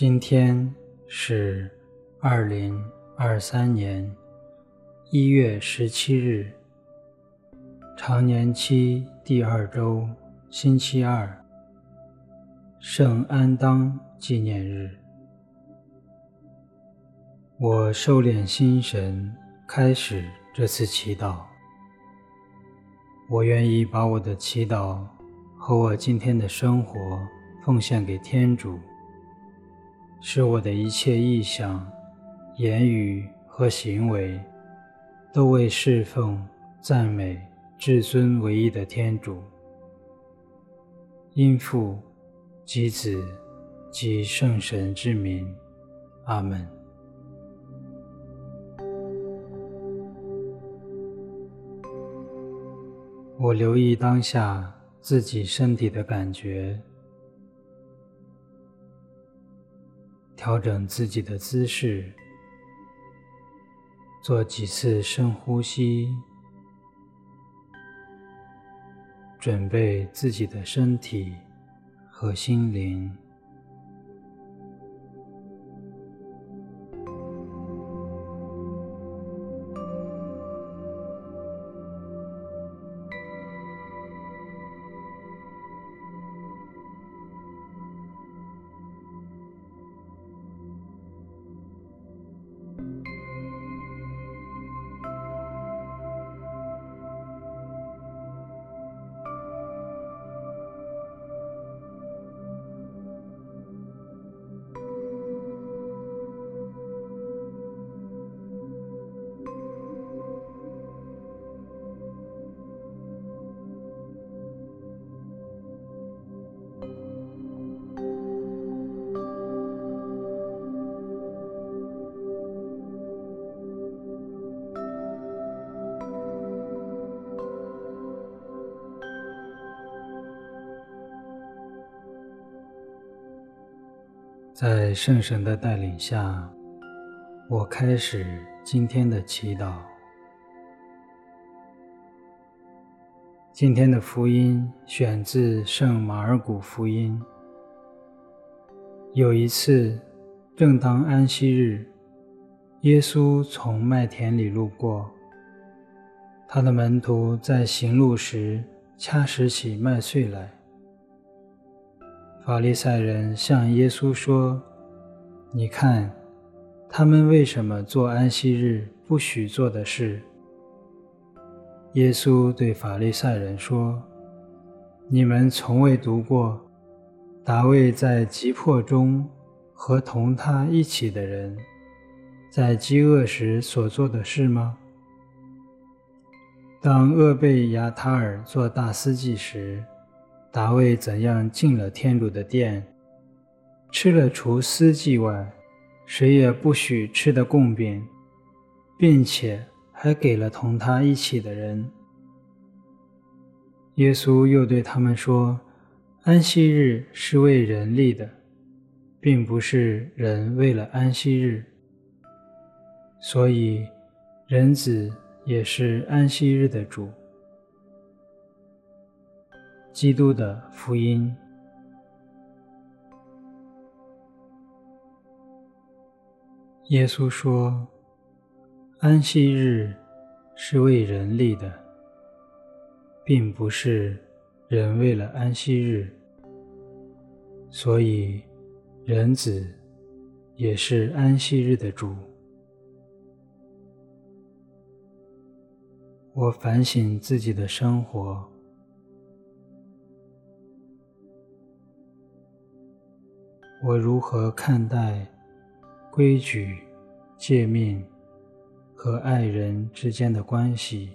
今天是二零二三年一月十七日，常年期第二周星期二，圣安当纪念日。我收敛心神，开始这次祈祷。我愿意把我的祈祷和我今天的生活奉献给天主。使我的一切意向、言语和行为，都为侍奉、赞美至尊唯一的天主，因父及子及圣神之名，阿门。我留意当下自己身体的感觉。调整自己的姿势，做几次深呼吸，准备自己的身体和心灵。在圣神的带领下，我开始今天的祈祷。今天的福音选自圣马尔谷福音。有一次，正当安息日，耶稣从麦田里路过，他的门徒在行路时掐拾起麦穗来。法利赛人向耶稣说：“你看，他们为什么做安息日不许做的事？”耶稣对法利赛人说：“你们从未读过大卫在急迫中和同他一起的人在饥饿时所做的事吗？当厄贝亚塔尔做大司祭时。”大卫怎样进了天主的殿，吃了除司祭外谁也不许吃的供饼，并且还给了同他一起的人。耶稣又对他们说：“安息日是为人立的，并不是人为了安息日。所以，人子也是安息日的主。”基督的福音。耶稣说：“安息日是为人立的，并不是人为了安息日。所以，人子也是安息日的主。”我反省自己的生活。我如何看待规矩、诫命和爱人之间的关系？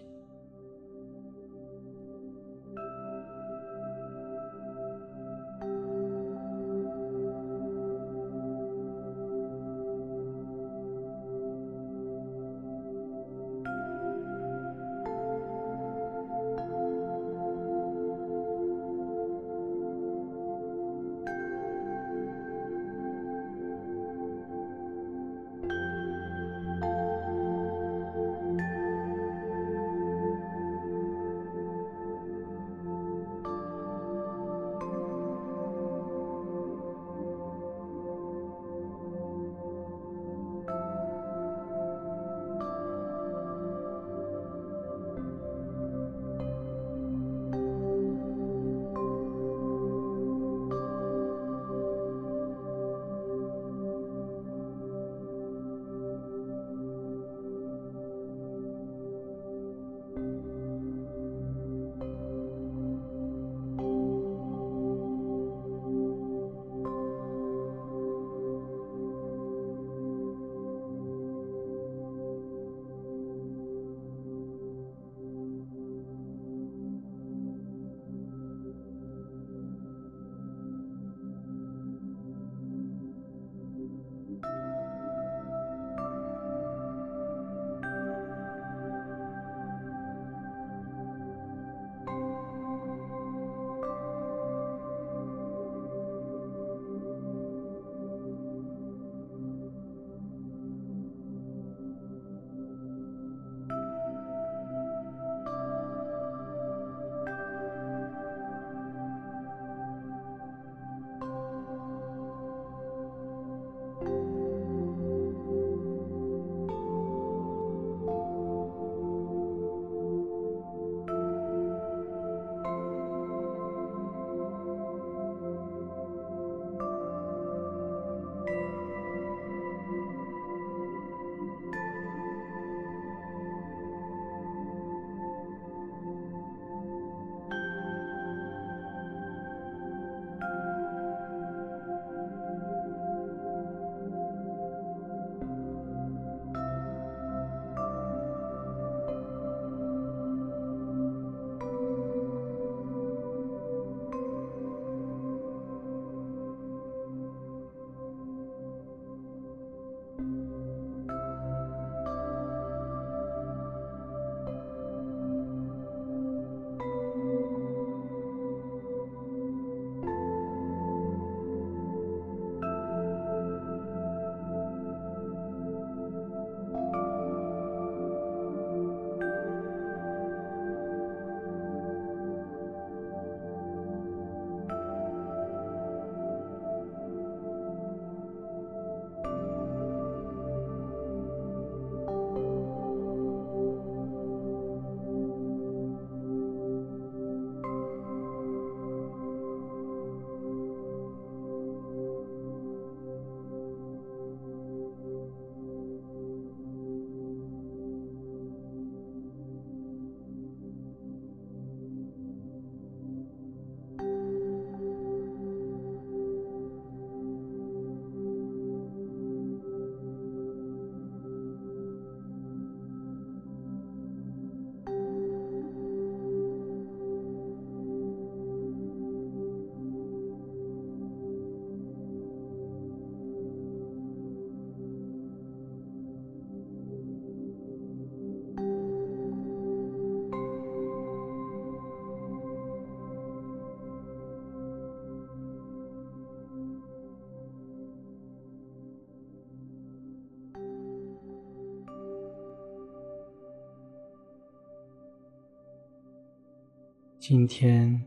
今天，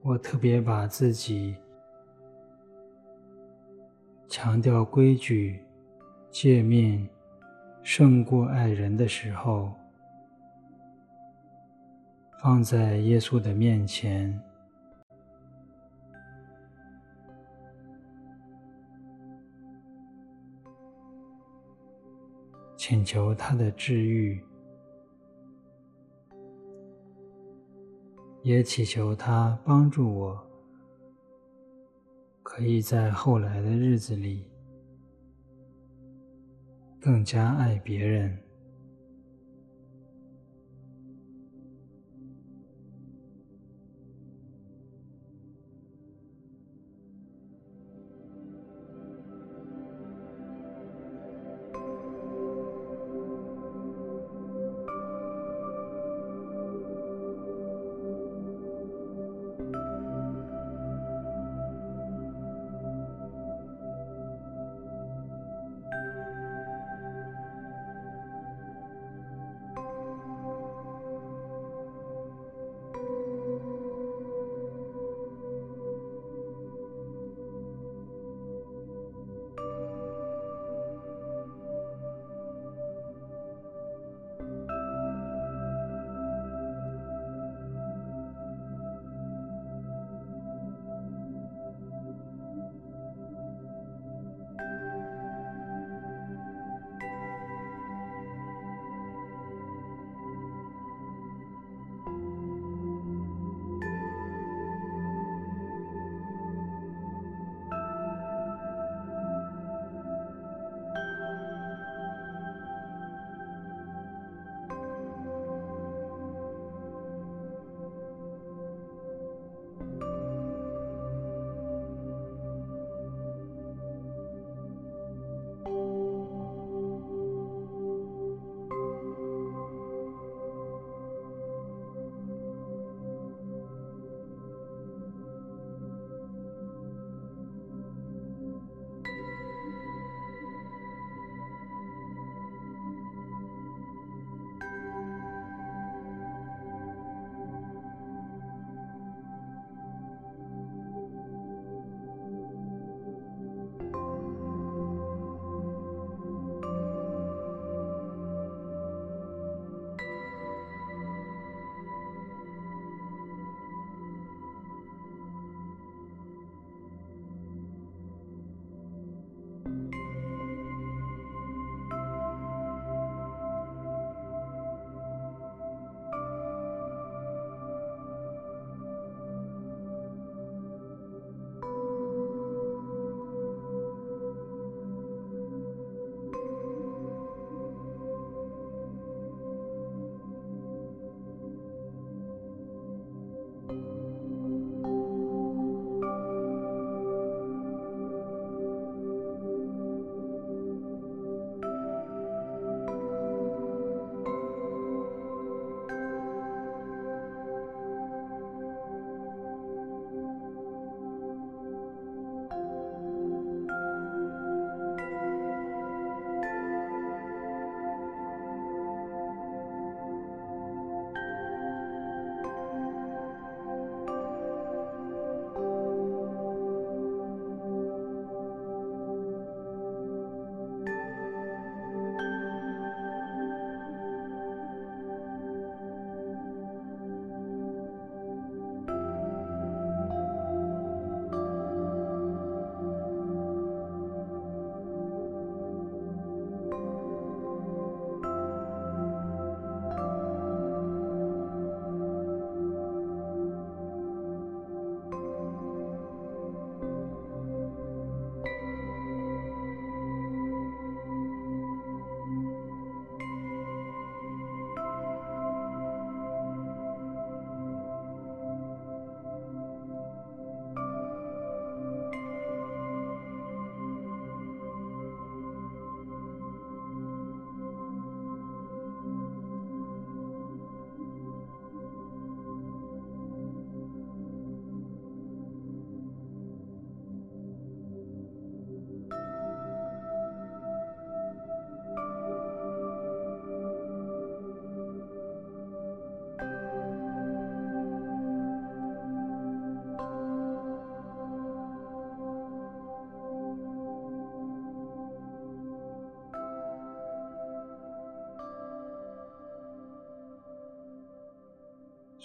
我特别把自己强调规矩、诫命胜过爱人的时候，放在耶稣的面前。请求他的治愈，也祈求他帮助我，可以在后来的日子里更加爱别人。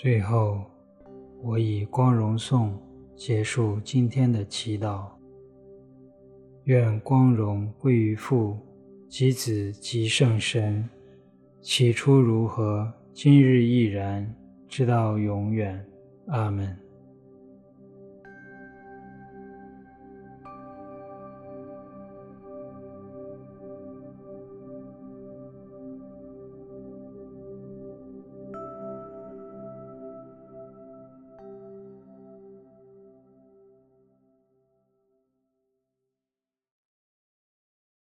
最后，我以光荣颂结束今天的祈祷。愿光荣归于父、及子、及圣神，起初如何，今日亦然，直到永远。阿门。